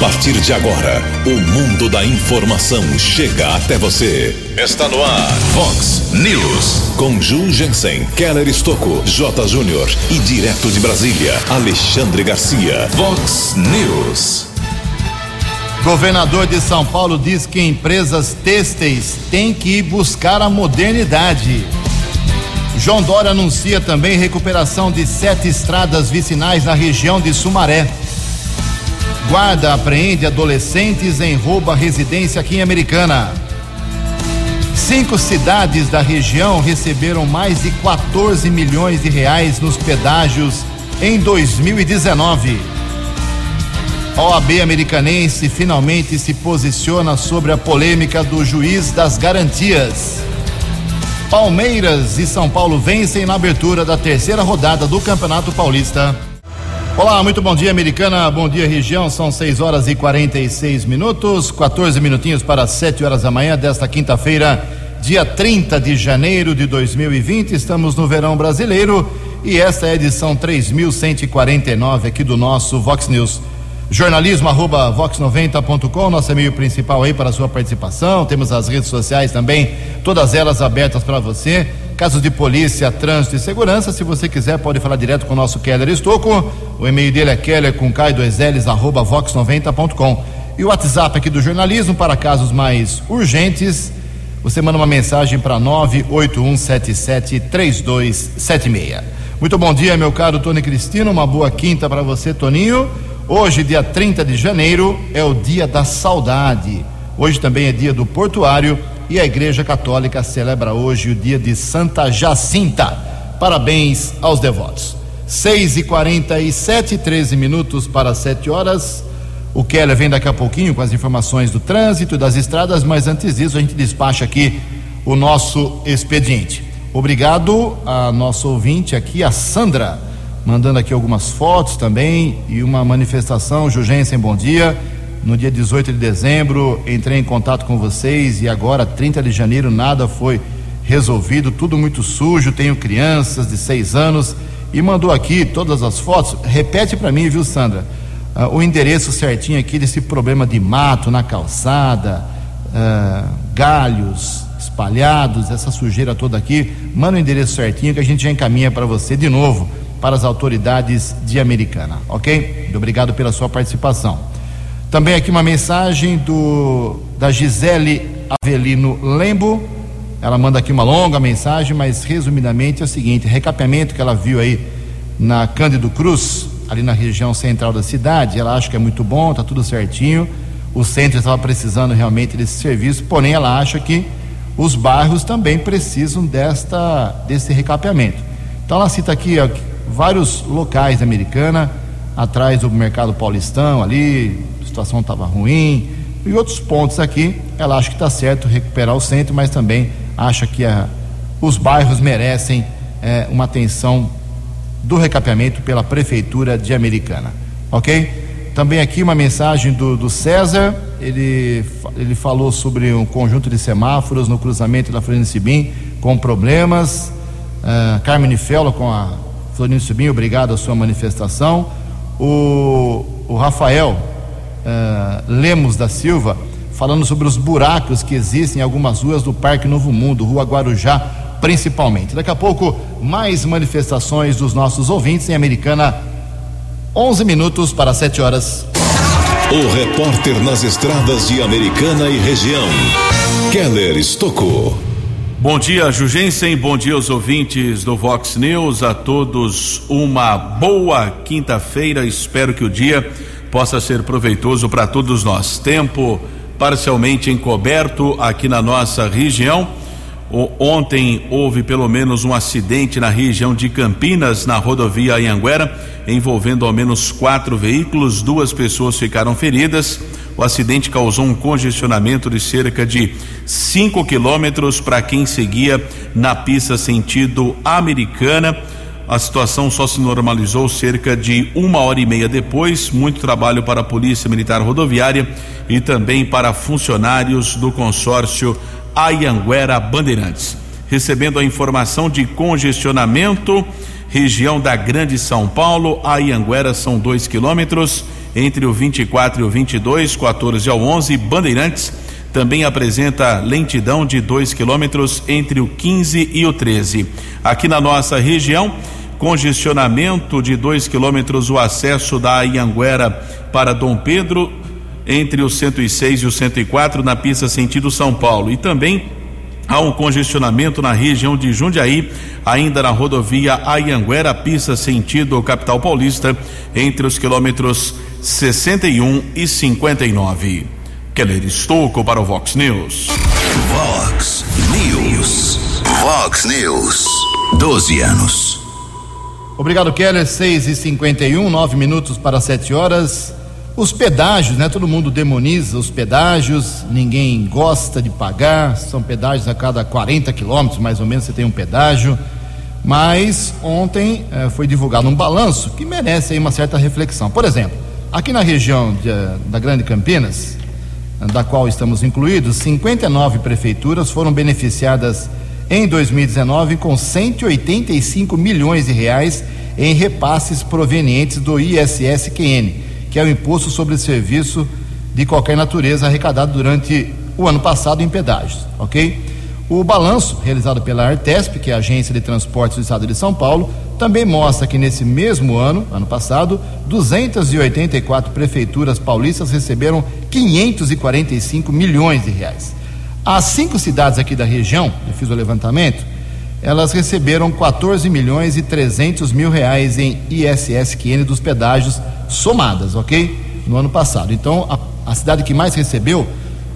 partir de agora, o mundo da informação chega até você. Está no ar, Fox News. Com Ju Jensen, Keller Estocco, J. Júnior e direto de Brasília, Alexandre Garcia. Fox News. Governador de São Paulo diz que empresas têxteis têm que ir buscar a modernidade. João Dória anuncia também recuperação de sete estradas vicinais na região de Sumaré. Guarda apreende adolescentes em rouba residência aqui em Americana. Cinco cidades da região receberam mais de 14 milhões de reais nos pedágios em 2019. A OAB americanense finalmente se posiciona sobre a polêmica do juiz das garantias. Palmeiras e São Paulo vencem na abertura da terceira rodada do Campeonato Paulista. Olá, muito bom dia, americana. Bom dia, região. São 6 horas e 46 minutos, 14 minutinhos para 7 horas da manhã desta quinta-feira, dia 30 de janeiro de 2020. Estamos no verão brasileiro e esta é a edição 3149 aqui do nosso Vox News. Jornalismo arroba vox90.com, nosso e-mail principal aí para a sua participação. Temos as redes sociais também, todas elas abertas para você. Casos de polícia, trânsito e segurança, se você quiser, pode falar direto com o nosso Keller Estocco. O e-mail dele é keller com K 2 L's, arroba vox90.com. E o WhatsApp aqui do jornalismo para casos mais urgentes. Você manda uma mensagem para 981773276. Muito bom dia, meu caro Tony Cristino. Uma boa quinta para você, Toninho. Hoje, dia 30 de janeiro, é o dia da saudade. Hoje também é dia do portuário e a Igreja Católica celebra hoje o dia de Santa Jacinta. Parabéns aos devotos. 6 e 47 13 minutos para 7 horas. O Keller vem daqui a pouquinho com as informações do trânsito e das estradas, mas antes disso a gente despacha aqui o nosso expediente. Obrigado a nosso ouvinte aqui, a Sandra, mandando aqui algumas fotos também e uma manifestação. Jugensen, bom dia. No dia 18 de dezembro entrei em contato com vocês e agora, 30 de janeiro, nada foi resolvido, tudo muito sujo. Tenho crianças de seis anos e mandou aqui todas as fotos. Repete para mim, viu, Sandra? Uh, o endereço certinho aqui desse problema de mato na calçada, uh, galhos espalhados, essa sujeira toda aqui. Manda o endereço certinho que a gente já encaminha para você de novo para as autoridades de Americana, ok? Obrigado pela sua participação. Também aqui uma mensagem do da Gisele Avelino Lembo. Ela manda aqui uma longa mensagem, mas resumidamente é o seguinte: recapeamento que ela viu aí na Cândido Cruz, ali na região central da cidade. Ela acha que é muito bom, tá tudo certinho. O centro estava precisando realmente desse serviço, porém ela acha que os bairros também precisam desta desse recapeamento. Então ela cita aqui ó, vários locais da Americana, atrás do mercado paulistão ali, situação estava ruim, e outros pontos aqui, ela acha que está certo recuperar o centro, mas também acha que a, os bairros merecem é, uma atenção do recapeamento pela Prefeitura de Americana. Ok? Também aqui uma mensagem do, do César, ele, ele falou sobre um conjunto de semáforos no cruzamento da Florina Sibim com problemas. Uh, Carmen Felo com a Florino Subim, obrigado a sua manifestação. O, o Rafael uh, Lemos da Silva, falando sobre os buracos que existem em algumas ruas do Parque Novo Mundo, Rua Guarujá, principalmente. Daqui a pouco, mais manifestações dos nossos ouvintes em Americana, 11 minutos para 7 horas. O repórter nas estradas de Americana e região, Keller Estocou. Bom dia, Jugensen. Bom dia aos ouvintes do Vox News. A todos uma boa quinta-feira. Espero que o dia possa ser proveitoso para todos nós. Tempo parcialmente encoberto aqui na nossa região. Ontem houve pelo menos um acidente na região de Campinas, na rodovia Anhanguera, envolvendo ao menos quatro veículos. Duas pessoas ficaram feridas. O acidente causou um congestionamento de cerca de 5 quilômetros para quem seguia na pista sentido americana. A situação só se normalizou cerca de uma hora e meia depois. Muito trabalho para a Polícia Militar Rodoviária e também para funcionários do consórcio Ayanguera Bandeirantes. Recebendo a informação de congestionamento, região da Grande São Paulo, Ayanguera são dois quilômetros entre o 24 e o 22, 14 ao 11. Bandeirantes também apresenta lentidão de 2 quilômetros entre o 15 e o 13. Aqui na nossa região, congestionamento de 2 quilômetros o acesso da Ianguera para Dom Pedro entre o 106 e o 104 na pista sentido São Paulo e também Há um congestionamento na região de Jundiaí, ainda na rodovia Ayanguera, pista sentido capital paulista, entre os quilômetros 61 e 59. Keller Estouco para o Vox News. Vox News. Vox News. 12 anos. Obrigado, Keller. 6 e 51 9 minutos para 7 horas. Os pedágios, né? Todo mundo demoniza os pedágios, ninguém gosta de pagar, são pedágios a cada 40 quilômetros, mais ou menos, você tem um pedágio. Mas ontem eh, foi divulgado um balanço que merece aí uma certa reflexão. Por exemplo, aqui na região de, da Grande Campinas, da qual estamos incluídos, 59 prefeituras foram beneficiadas em 2019 com 185 milhões de reais em repasses provenientes do ISSQN que é o imposto sobre serviço de qualquer natureza arrecadado durante o ano passado em pedágios, ok? O balanço realizado pela Artesp, que é a Agência de Transportes do Estado de São Paulo, também mostra que nesse mesmo ano, ano passado, 284 prefeituras paulistas receberam 545 milhões de reais. As cinco cidades aqui da região, eu fiz o levantamento, elas receberam 14 milhões e 300 mil reais em ISSQN dos pedágios somadas, ok? No ano passado. Então, a, a cidade que mais recebeu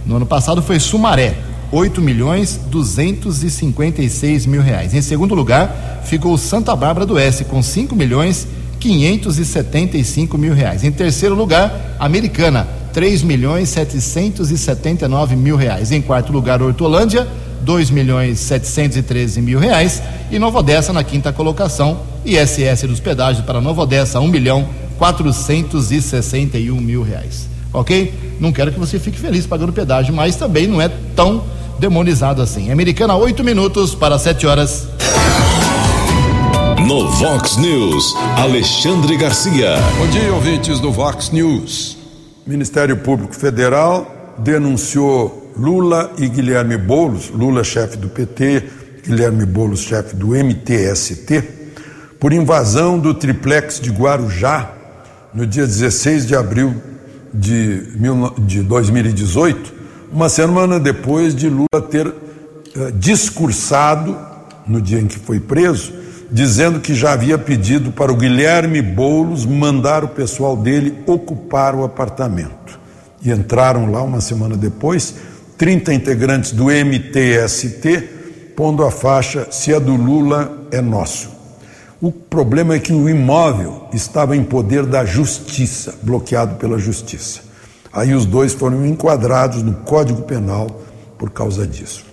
no ano passado foi Sumaré, 8 milhões 256 mil reais. Em segundo lugar, ficou Santa Bárbara do Oeste, com 5 milhões 575 mil reais. Em terceiro lugar, Americana, 3 milhões 779 mil reais. Em quarto lugar, Hortolândia, 2 milhões 713 mil reais. E Nova Odessa na quinta colocação ISS dos pedágios para Nova Odessa 1 milhão 461 mil reais. Ok? Não quero que você fique feliz pagando pedágio mas também não é tão demonizado assim. Americana 8 minutos para 7 horas. No Vox News Alexandre Garcia. Bom dia ouvintes do Vox News Ministério Público Federal denunciou Lula e Guilherme Boulos, Lula chefe do PT, Guilherme Boulos chefe do MTST, por invasão do triplex de Guarujá no dia 16 de abril de, de 2018, uma semana depois de Lula ter uh, discursado, no dia em que foi preso, dizendo que já havia pedido para o Guilherme Boulos mandar o pessoal dele ocupar o apartamento. E entraram lá uma semana depois 30 integrantes do MTST, pondo a faixa: se é do Lula, é nosso. O problema é que o imóvel estava em poder da justiça, bloqueado pela justiça. Aí os dois foram enquadrados no Código Penal por causa disso.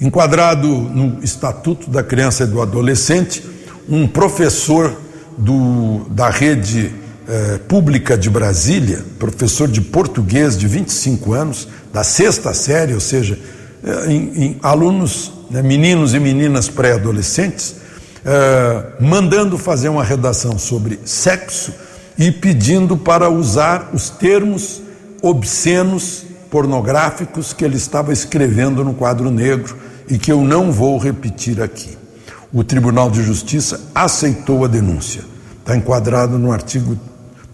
Enquadrado no Estatuto da Criança e do Adolescente, um professor do, da rede eh, pública de Brasília, professor de português de 25 anos, da sexta série, ou seja, eh, em, em alunos, né, meninos e meninas pré-adolescentes, eh, mandando fazer uma redação sobre sexo e pedindo para usar os termos obscenos, pornográficos que ele estava escrevendo no quadro negro e que eu não vou repetir aqui. O Tribunal de Justiça aceitou a denúncia. Está enquadrado no artigo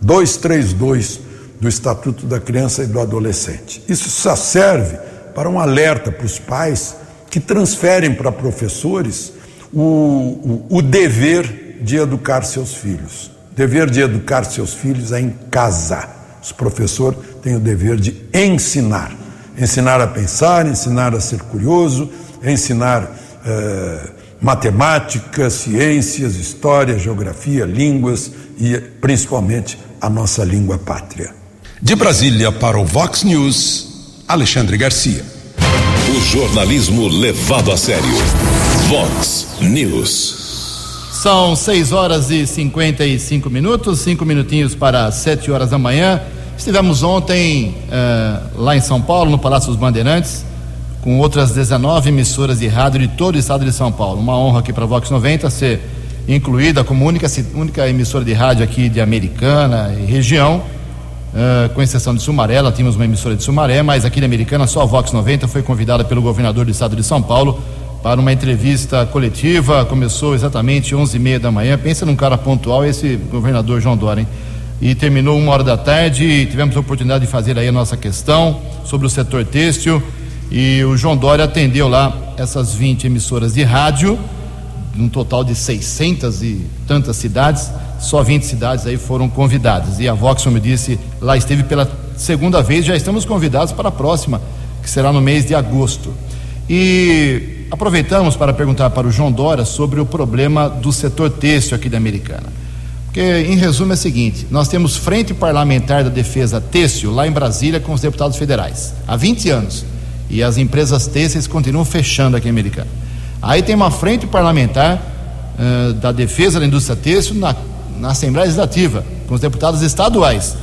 232 do Estatuto da Criança e do Adolescente. Isso só serve para um alerta para os pais que transferem para professores o, o, o dever de educar seus filhos. O dever de educar seus filhos é em casa. Os professores têm o dever de ensinar. Ensinar a pensar, ensinar a ser curioso, ensinar eh, matemática, ciências, história, geografia, línguas e principalmente a nossa língua pátria. De Brasília para o Vox News, Alexandre Garcia. O jornalismo levado a sério. Vox News. São 6 horas e 55 minutos, cinco minutinhos para 7 horas da manhã. Estivemos ontem uh, lá em São Paulo, no Palácio dos Bandeirantes, com outras 19 emissoras de rádio de todo o estado de São Paulo. Uma honra aqui para a Vox 90 ser incluída como única, única emissora de rádio aqui de Americana e região, uh, com exceção de Sumaré, ela tínhamos uma emissora de Sumaré, mas aqui de Americana só a Vox 90 foi convidada pelo governador do estado de São Paulo para uma entrevista coletiva, começou exatamente 11 e meia da manhã, pensa num cara pontual, esse governador João Dória, hein? E terminou uma hora da tarde, e tivemos a oportunidade de fazer aí a nossa questão sobre o setor têxtil, e o João Dória atendeu lá essas 20 emissoras de rádio, um total de 600 e tantas cidades, só 20 cidades aí foram convidadas. E a Vox, como eu disse, lá esteve pela segunda vez, já estamos convidados para a próxima, que será no mês de agosto. E aproveitamos para perguntar para o João Dória sobre o problema do setor têxtil aqui da Americana. Porque, em resumo, é o seguinte: nós temos Frente Parlamentar da Defesa Têxtil lá em Brasília com os deputados federais, há 20 anos e as empresas têxteis continuam fechando aqui em Americana. Aí tem uma frente parlamentar uh, da defesa da indústria têxtil na, na Assembleia Legislativa, com os deputados estaduais.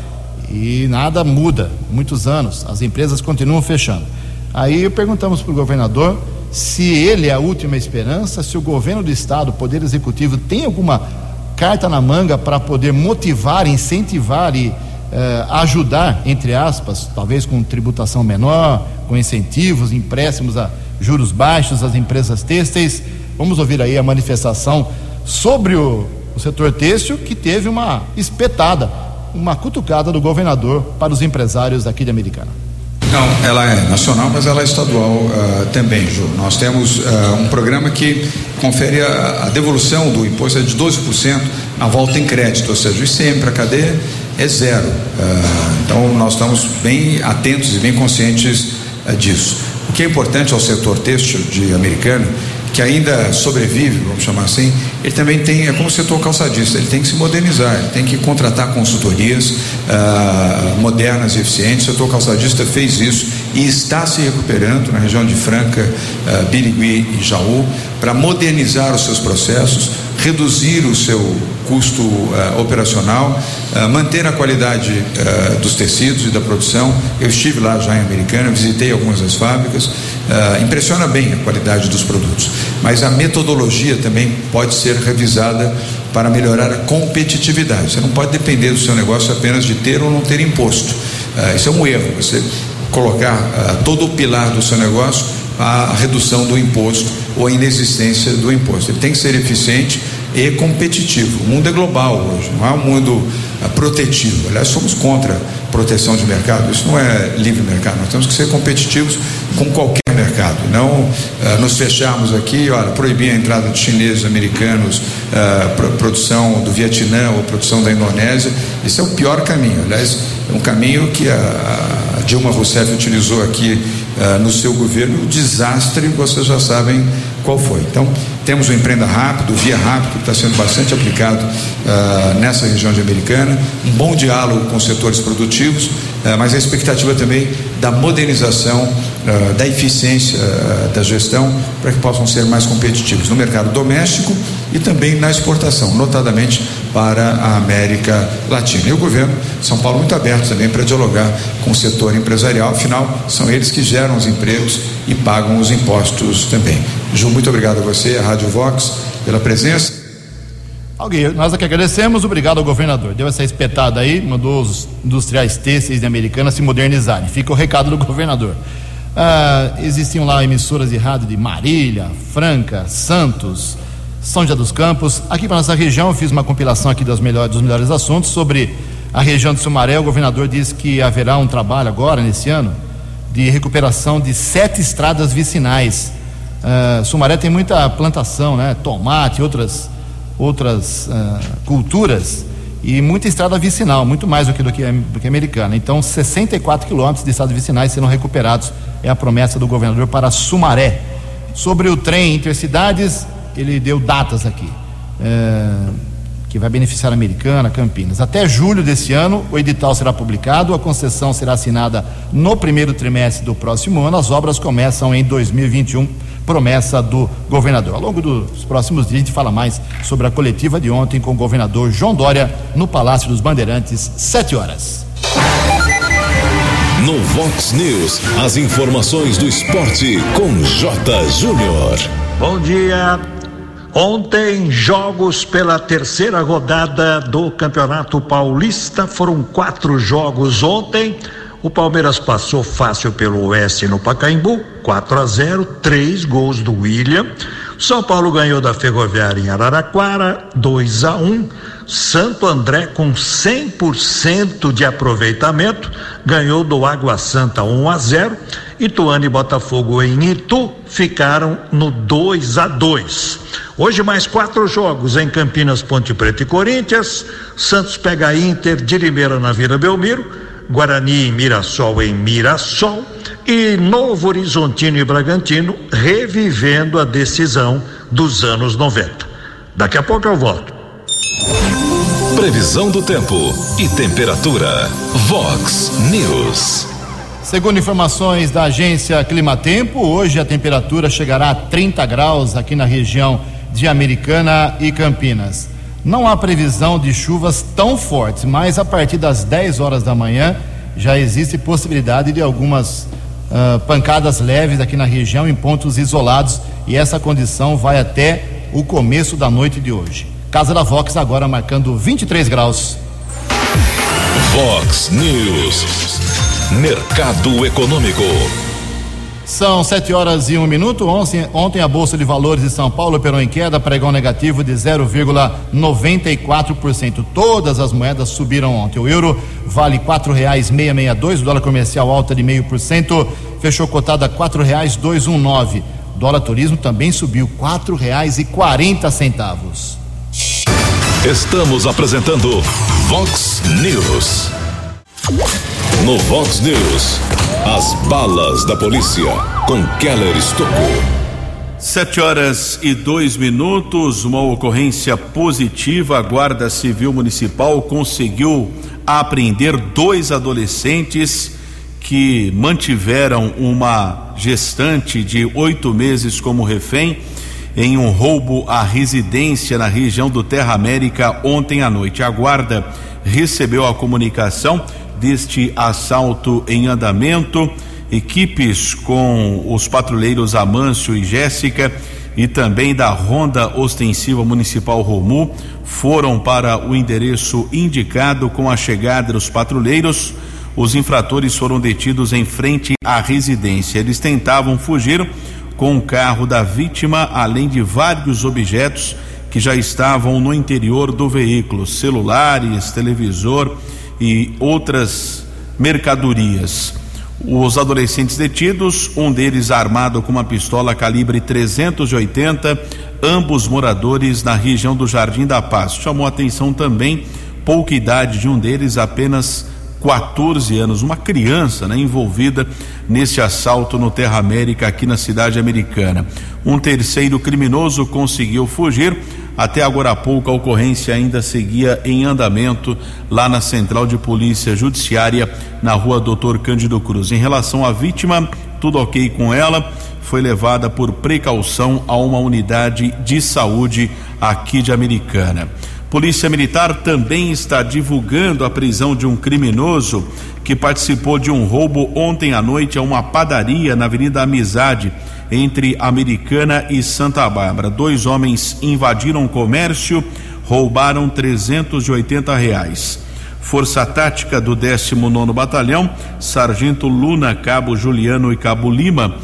E nada muda, muitos anos, as empresas continuam fechando. Aí perguntamos para o governador se ele é a última esperança, se o governo do estado, o Poder Executivo, tem alguma carta na manga para poder motivar, incentivar e eh, ajudar, entre aspas, talvez com tributação menor, com incentivos, empréstimos a juros baixos às empresas têxteis. Vamos ouvir aí a manifestação sobre o, o setor têxtil, que teve uma espetada, uma cutucada do governador para os empresários aqui de Americana. Não, ela é nacional, mas ela é estadual uh, também, Ju. Nós temos uh, um programa que confere a, a, devolução do imposto é de 12% na volta em crédito, ou seja, o ICM para a cadeia é zero. Uh, então, nós estamos bem atentos e bem conscientes disso. O que é importante ao setor têxtil de americano, que ainda sobrevive, vamos chamar assim, ele também tem, é como o setor calçadista, ele tem que se modernizar, ele tem que contratar consultorias uh, modernas e eficientes. O setor calçadista fez isso e está se recuperando na região de Franca, uh, Birigui e Jaú, para modernizar os seus processos, reduzir o seu custo uh, operacional, uh, manter a qualidade uh, dos tecidos e da produção. Eu estive lá já em Americana, visitei algumas das fábricas, impressiona bem a qualidade dos produtos, mas a metodologia também pode ser revisada para melhorar a competitividade. Você não pode depender do seu negócio apenas de ter ou não ter imposto. isso é um erro. Você colocar todo o pilar do seu negócio a redução do imposto ou a inexistência do imposto. Ele tem que ser eficiente e competitivo. O mundo é global hoje, não é um mundo protetivo. Aliás, somos contra proteção de mercado. Isso não é livre mercado. Nós temos que ser competitivos com qualquer mercado. Não uh, nos fecharmos aqui, olha, proibir a entrada de chineses, americanos, uh, produção do Vietnã ou produção da Indonésia. Esse é o pior caminho. Aliás, é um caminho que a, a Dilma Rousseff utilizou aqui uh, no seu governo. O desastre, vocês já sabem qual foi. Então, temos o Empreenda Rápido, o Via Rápido, que está sendo bastante aplicado uh, nessa região de Americana, um bom diálogo com setores produtivos, uh, mas a expectativa também da modernização, uh, da eficiência da gestão, para que possam ser mais competitivos no mercado doméstico e também na exportação, notadamente para a América Latina. E o governo de São Paulo muito aberto também para dialogar com o setor empresarial, afinal, são eles que geram os empregos e pagam os impostos também. Ju, muito obrigado a você, a Rádio Vox, pela presença. Alguém, nós aqui agradecemos, obrigado ao governador. Deu essa espetada aí, mandou os industriais têxteis de Americana se modernizarem. Fica o recado do governador. Ah, existiam lá emissoras de rádio de Marília, Franca, Santos, São José dos Campos. Aqui para nossa região, eu fiz uma compilação aqui dos melhores, dos melhores assuntos sobre a região de Sumaré. O governador disse que haverá um trabalho agora, nesse ano, de recuperação de sete estradas vicinais Uh, Sumaré tem muita plantação, né? Tomate, outras, outras uh, culturas e muita estrada vicinal, muito mais do que, do que, do que americana. Então, 64 quilômetros de estradas vicinais serão recuperados, é a promessa do governador para Sumaré. Sobre o trem intercidades, ele deu datas aqui, uh, que vai beneficiar a Americana, Campinas. Até julho desse ano, o edital será publicado, a concessão será assinada no primeiro trimestre do próximo ano, as obras começam em 2021 promessa do governador. Ao longo dos próximos dias, a gente fala mais sobre a coletiva de ontem com o governador João Dória no Palácio dos Bandeirantes, sete horas. No Vox News, as informações do esporte com J. Júnior. Bom dia. Ontem, jogos pela terceira rodada do Campeonato Paulista. Foram quatro jogos ontem. O Palmeiras passou fácil pelo Oeste no Pacaembu, 4 a 0, três gols do William. São Paulo ganhou da Ferroviária em Araraquara, 2 a 1. Santo André com 100% de aproveitamento ganhou do Água Santa 1 a 0. Ituano e Botafogo em Itu ficaram no 2 a 2. Hoje mais quatro jogos em Campinas, Ponte Preta e Corinthians. Santos pega Inter de Limeira na Vila Belmiro. Guarani e Mirassol em Mirassol. E Novo Horizontino e Bragantino revivendo a decisão dos anos 90. Daqui a pouco eu volto. Previsão do tempo e temperatura. Vox News. Segundo informações da agência Climatempo, hoje a temperatura chegará a 30 graus aqui na região de Americana e Campinas. Não há previsão de chuvas tão fortes, mas a partir das 10 horas da manhã já existe possibilidade de algumas uh, pancadas leves aqui na região em pontos isolados e essa condição vai até o começo da noite de hoje. Casa da Vox agora marcando 23 graus. Vox News. Mercado Econômico. São sete horas e um minuto. Ontem, ontem a Bolsa de Valores de São Paulo operou em queda, pregão negativo de 0,94%. Todas as moedas subiram ontem. O euro vale quatro reais seiscentos e dois, o dólar comercial alta de meio por cento, fechou cotado a quatro reais dois um nove. Dólar turismo também subiu quatro reais e quarenta centavos. Estamos apresentando Vox News. No Vox News, as balas da polícia com Keller Estocou. Sete horas e dois minutos, uma ocorrência positiva. A Guarda Civil Municipal conseguiu apreender dois adolescentes que mantiveram uma gestante de oito meses como refém em um roubo à residência na região do Terra América ontem à noite. A Guarda recebeu a comunicação deste assalto em andamento. Equipes com os patrulheiros Amâncio e Jéssica e também da Ronda Ostensiva Municipal Romu foram para o endereço indicado com a chegada dos patrulheiros. Os infratores foram detidos em frente à residência. Eles tentavam fugir com o carro da vítima, além de vários objetos que já estavam no interior do veículo: celulares, televisor e outras mercadorias. Os adolescentes detidos, um deles armado com uma pistola calibre 380, ambos moradores na região do Jardim da Paz. Chamou atenção também pouca idade de um deles, apenas 14 anos, uma criança né, envolvida nesse assalto no Terra América aqui na cidade americana. Um terceiro criminoso conseguiu fugir, até agora há pouco a ocorrência ainda seguia em andamento lá na Central de Polícia Judiciária, na rua Doutor Cândido Cruz. Em relação à vítima, tudo ok com ela, foi levada por precaução a uma unidade de saúde aqui de Americana. Polícia Militar também está divulgando a prisão de um criminoso que participou de um roubo ontem à noite a uma padaria na Avenida Amizade entre Americana e Santa Bárbara. Dois homens invadiram o comércio, roubaram 380 reais. Força Tática do 19 Batalhão, Sargento Luna, Cabo Juliano e Cabo Lima.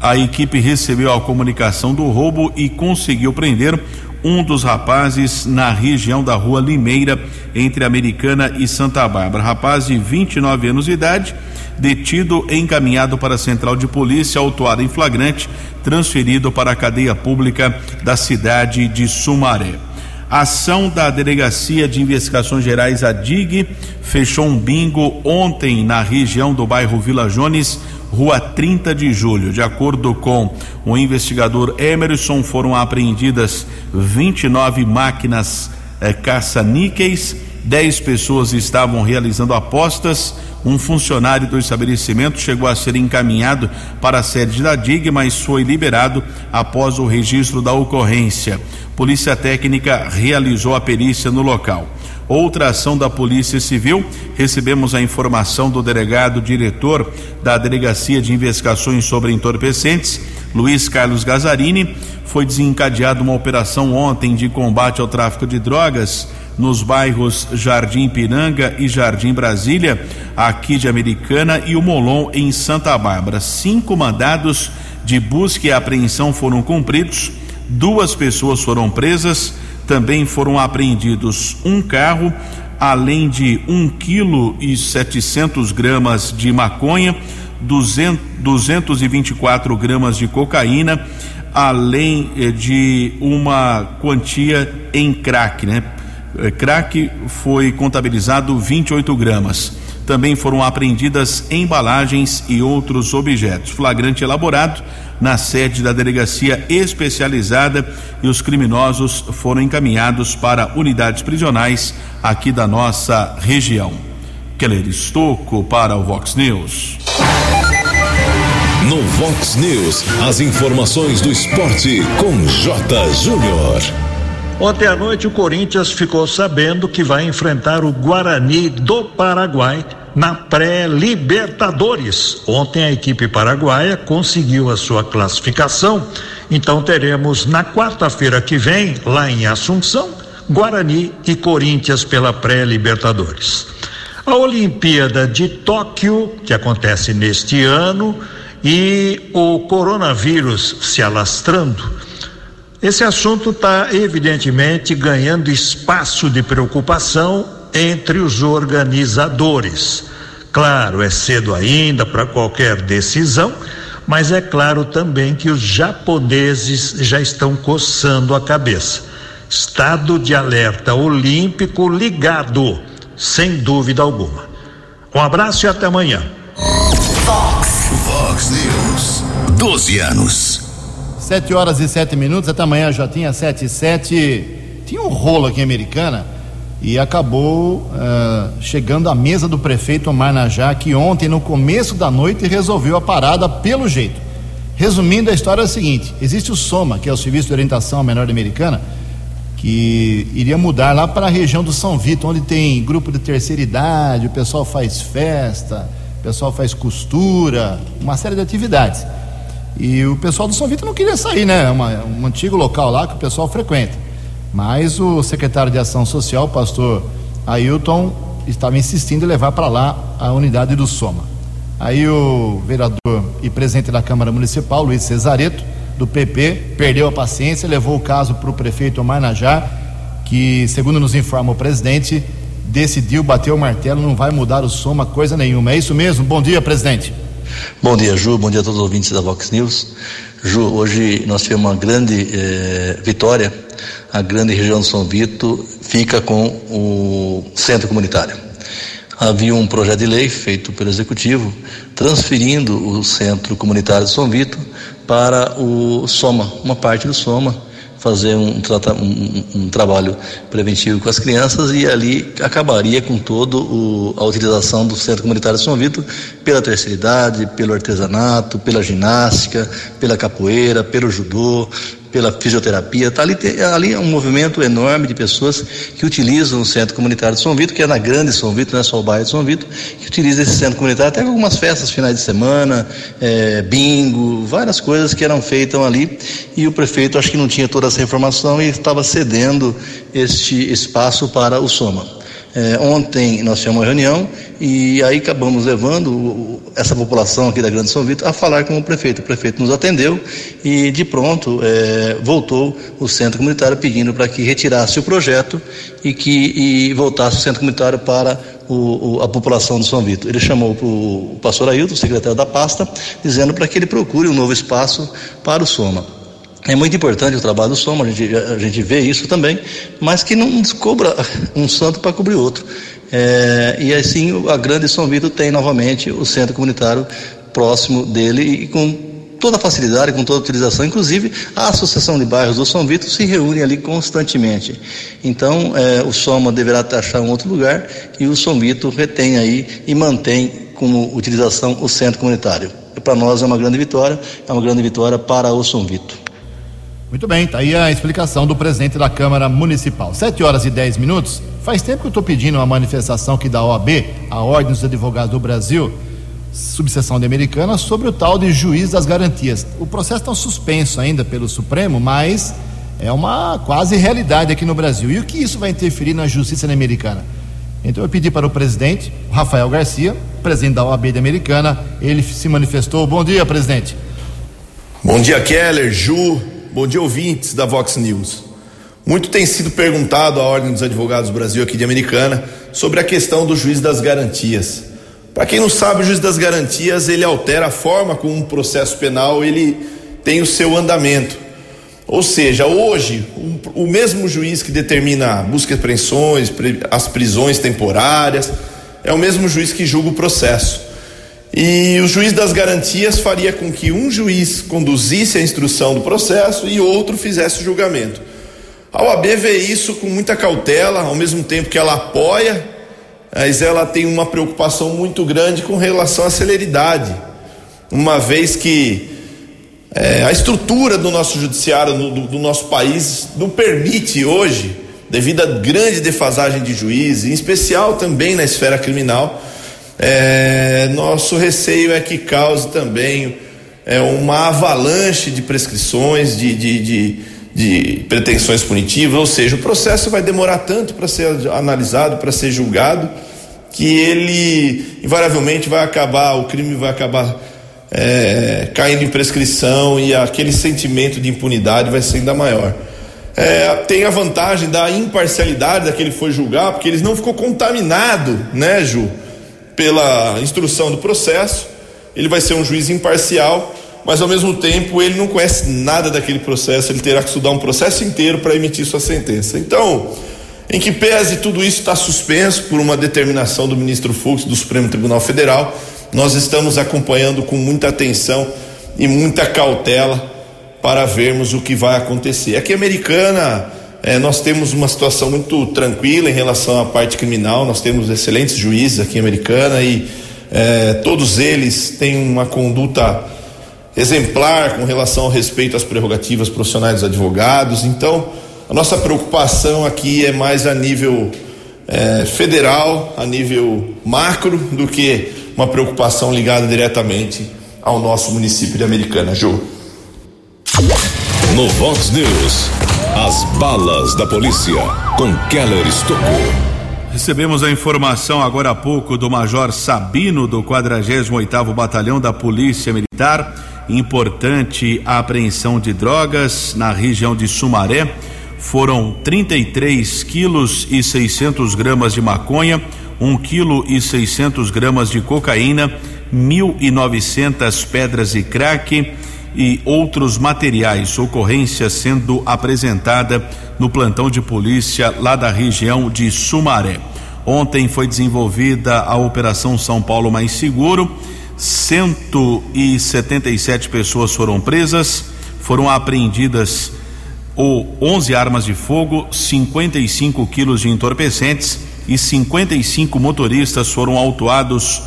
A equipe recebeu a comunicação do roubo e conseguiu prender um dos rapazes na região da rua Limeira, entre Americana e Santa Bárbara. Rapaz de 29 anos de idade detido e encaminhado para a central de polícia, autuado em flagrante, transferido para a cadeia pública da cidade de Sumaré. Ação da Delegacia de Investigações Gerais, a DIG, fechou um bingo ontem na região do bairro Vila Jones, rua 30 de julho. De acordo com o investigador Emerson, foram apreendidas 29 máquinas eh, caça-níqueis, 10 pessoas estavam realizando apostas um funcionário do estabelecimento chegou a ser encaminhado para a sede da DIG, mas foi liberado após o registro da ocorrência. Polícia Técnica realizou a perícia no local. Outra ação da Polícia Civil, recebemos a informação do delegado diretor da Delegacia de Investigações sobre Entorpecentes, Luiz Carlos Gazarini. Foi desencadeada uma operação ontem de combate ao tráfico de drogas nos bairros Jardim Piranga e Jardim Brasília, aqui de Americana, e o Molon, em Santa Bárbara. Cinco mandados de busca e apreensão foram cumpridos, duas pessoas foram presas, também foram apreendidos um carro, além de um quilo e setecentos gramas de maconha, 200, 224 gramas de cocaína, além eh, de uma quantia em crack, né? Eh, crack foi contabilizado 28 gramas. Também foram apreendidas embalagens e outros objetos. Flagrante elaborado na sede da delegacia especializada e os criminosos foram encaminhados para unidades prisionais aqui da nossa região. Keller Estocco para o Vox News. No Vox News, as informações do esporte com J. Júnior. Ontem à noite, o Corinthians ficou sabendo que vai enfrentar o Guarani do Paraguai na pré-Libertadores. Ontem, a equipe paraguaia conseguiu a sua classificação. Então, teremos na quarta-feira que vem, lá em Assunção, Guarani e Corinthians pela pré-Libertadores. A Olimpíada de Tóquio, que acontece neste ano, e o coronavírus se alastrando esse assunto está, evidentemente, ganhando espaço de preocupação entre os organizadores. Claro, é cedo ainda para qualquer decisão, mas é claro também que os japoneses já estão coçando a cabeça. Estado de alerta olímpico ligado, sem dúvida alguma. Um abraço e até amanhã. Fox, Fox News. 12 anos. Sete horas e sete minutos, até amanhã já tinha sete e sete. Tinha um rolo aqui em Americana e acabou uh, chegando à mesa do prefeito Omar Najá, que ontem, no começo da noite, resolveu a parada pelo jeito. Resumindo, a história é a seguinte: existe o SOMA, que é o Serviço de Orientação Menor Americana, que iria mudar lá para a região do São Vito, onde tem grupo de terceira idade, o pessoal faz festa, o pessoal faz costura, uma série de atividades. E o pessoal do São Vitor não queria sair, né? É uma, um antigo local lá que o pessoal frequenta. Mas o secretário de Ação Social, pastor Ailton, estava insistindo em levar para lá a unidade do Soma. Aí o vereador e presidente da Câmara Municipal, Luiz Cesareto, do PP, perdeu a paciência, levou o caso para o prefeito Omar Najar, que, segundo nos informa o presidente, decidiu bater o martelo, não vai mudar o Soma coisa nenhuma. É isso mesmo? Bom dia, presidente. Bom dia, Ju. Bom dia a todos os ouvintes da Vox News. Ju, hoje nós tivemos uma grande eh, vitória. A grande região de São Vito fica com o centro comunitário. Havia um projeto de lei feito pelo Executivo transferindo o centro comunitário de São Vito para o Soma, uma parte do Soma, fazer um, um, um, trabalho preventivo com as crianças e ali acabaria com toda a utilização do Centro Comunitário São Vitor pela terceira idade, pelo artesanato, pela ginástica, pela capoeira, pelo judô, pela fisioterapia. Tá ali, ali é um movimento enorme de pessoas que utilizam o Centro Comunitário de São Vito, que é na grande São Vito, não é só o bairro de São Vito, que utiliza esse centro comunitário, até algumas festas finais de semana, é, bingo, várias coisas que eram feitas ali. E o prefeito acho que não tinha toda essa informação e estava cedendo este espaço para o Soma. É, ontem nós tivemos uma reunião e aí acabamos levando essa população aqui da Grande São Vitor a falar com o prefeito. O prefeito nos atendeu e de pronto é, voltou o centro comunitário pedindo para que retirasse o projeto e que e voltasse o centro comunitário para o, o, a população de São Vitor. Ele chamou o pastor Ailton, o secretário da pasta, dizendo para que ele procure um novo espaço para o Soma. É muito importante o trabalho do Soma, a gente, a gente vê isso também, mas que não descubra um santo para cobrir outro. É, e assim a Grande São Vitor tem novamente o centro comunitário próximo dele e com toda facilidade, com toda utilização, inclusive a Associação de Bairros do São Vitor se reúne ali constantemente. Então é, o Soma deverá taxar um outro lugar e o São Vitor retém aí e mantém como utilização o centro comunitário. Para nós é uma grande vitória, é uma grande vitória para o São Vitor. Muito bem, tá aí a explicação do presidente da Câmara Municipal. Sete horas e dez minutos. Faz tempo que eu estou pedindo uma manifestação aqui da OAB, a Ordem dos Advogados do Brasil. subseção de Americana, sobre o tal de juiz das garantias. O processo está suspenso ainda pelo Supremo, mas é uma quase realidade aqui no Brasil. E o que isso vai interferir na justiça americana? Então eu pedi para o presidente, Rafael Garcia, presidente da OAB de Americana, ele se manifestou. Bom dia, presidente. Bom dia, Keller, Ju, bom dia, ouvintes da Vox News. Muito tem sido perguntado à Ordem dos Advogados do Brasil aqui de Americana sobre a questão do juiz das garantias. Para quem não sabe, o juiz das garantias, ele altera a forma como um processo penal ele tem o seu andamento. Ou seja, hoje, um, o mesmo juiz que determina busca e apreensões, as prisões temporárias, é o mesmo juiz que julga o processo. E o juiz das garantias faria com que um juiz conduzisse a instrução do processo e outro fizesse o julgamento. A OAB vê isso com muita cautela, ao mesmo tempo que ela apoia, mas ela tem uma preocupação muito grande com relação à celeridade, uma vez que é, a estrutura do nosso judiciário, do, do, nosso país, não permite hoje, devido à grande defasagem de juízes, em especial também na esfera criminal, é, nosso receio é que cause também é, uma avalanche de prescrições, de, de, de, de pretensões punitivas, ou seja, o processo vai demorar tanto para ser analisado, para ser julgado, que ele invariavelmente vai acabar, o crime vai acabar é, caindo em prescrição e aquele sentimento de impunidade vai ser ainda maior. É, tem a vantagem da imparcialidade daquele que foi julgar, porque ele não ficou contaminado, né, Ju, pela instrução do processo. Ele vai ser um juiz imparcial, mas ao mesmo tempo ele não conhece nada daquele processo, ele terá que estudar um processo inteiro para emitir sua sentença. Então, em que pese tudo isso está suspenso por uma determinação do ministro Fux do Supremo Tribunal Federal, nós estamos acompanhando com muita atenção e muita cautela para vermos o que vai acontecer. Aqui, Americana, é, nós temos uma situação muito tranquila em relação à parte criminal, nós temos excelentes juízes aqui em Americana e é, todos eles têm uma conduta exemplar com relação ao respeito às prerrogativas profissionais dos advogados. Então, a nossa preocupação aqui é mais a nível é, federal, a nível macro, do que uma preocupação ligada diretamente ao nosso município de Americana. Ju. No Vox News, as balas da polícia com Keller Estocou. Recebemos a informação agora há pouco do Major Sabino do 48º Batalhão da Polícia Militar. Importante a apreensão de drogas na região de Sumaré. Foram 33 quilos e 600 gramas de maconha, um quilo e 600 gramas de cocaína, 1.900 pedras e crack e outros materiais. Ocorrência sendo apresentada no plantão de polícia lá da região de Sumaré. Ontem foi desenvolvida a Operação São Paulo Mais Seguro. 177 pessoas foram presas, foram apreendidas ou 11 armas de fogo, 55 quilos de entorpecentes e 55 motoristas foram autuados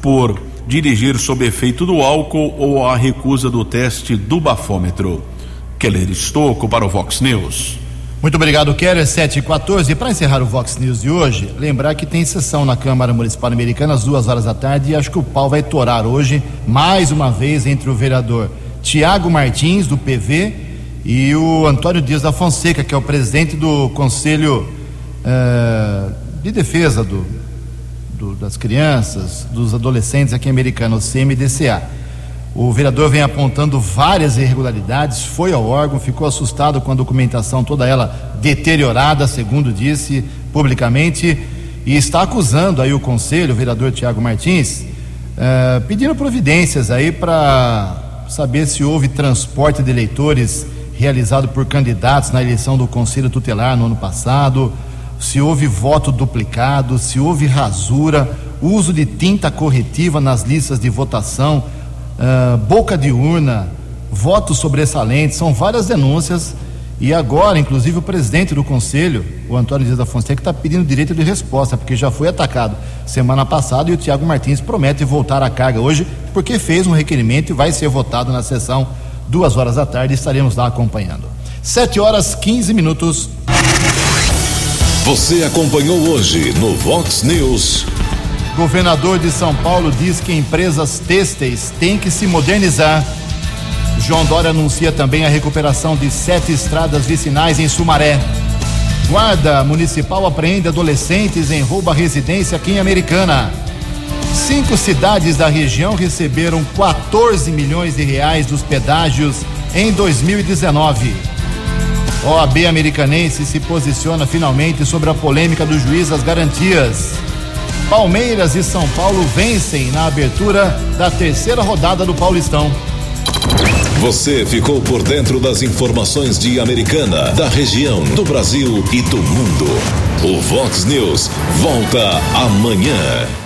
por dirigir sob efeito do álcool ou a recusa do teste do bafômetro. Keller Estocco para o Vox News. Muito obrigado, Keller. 7 e 14. Para encerrar o Vox News de hoje, lembrar que tem sessão na Câmara Municipal Americana às duas horas da tarde e acho que o pau vai torar hoje, mais uma vez, entre o vereador Tiago Martins, do PV, e o Antônio Dias da Fonseca, que é o presidente do Conselho. Uh, de defesa do, do, das crianças, dos adolescentes aqui em Americana, o CMDCA. O vereador vem apontando várias irregularidades, foi ao órgão, ficou assustado com a documentação toda ela deteriorada, segundo disse publicamente, e está acusando aí o conselho, o vereador Tiago Martins, uh, pedindo providências aí para saber se houve transporte de eleitores realizado por candidatos na eleição do conselho tutelar no ano passado, se houve voto duplicado, se houve rasura, uso de tinta corretiva nas listas de votação, uh, boca de urna, votos sobressalentes, são várias denúncias. E agora, inclusive, o presidente do conselho, o Antônio Dias da Fonseca, está pedindo direito de resposta, porque já foi atacado semana passada e o Tiago Martins promete voltar à carga hoje, porque fez um requerimento e vai ser votado na sessão duas horas da tarde. Estaremos lá acompanhando. Sete horas quinze minutos. Você acompanhou hoje no Vox News. Governador de São Paulo diz que empresas têxteis têm que se modernizar. João Dória anuncia também a recuperação de sete estradas vicinais em Sumaré. Guarda Municipal apreende adolescentes em rouba residência aqui em Americana. Cinco cidades da região receberam 14 milhões de reais dos pedágios em 2019. OAB americanense se posiciona finalmente sobre a polêmica do juiz das garantias. Palmeiras e São Paulo vencem na abertura da terceira rodada do Paulistão. Você ficou por dentro das informações de Americana, da região, do Brasil e do mundo. O Vox News volta amanhã.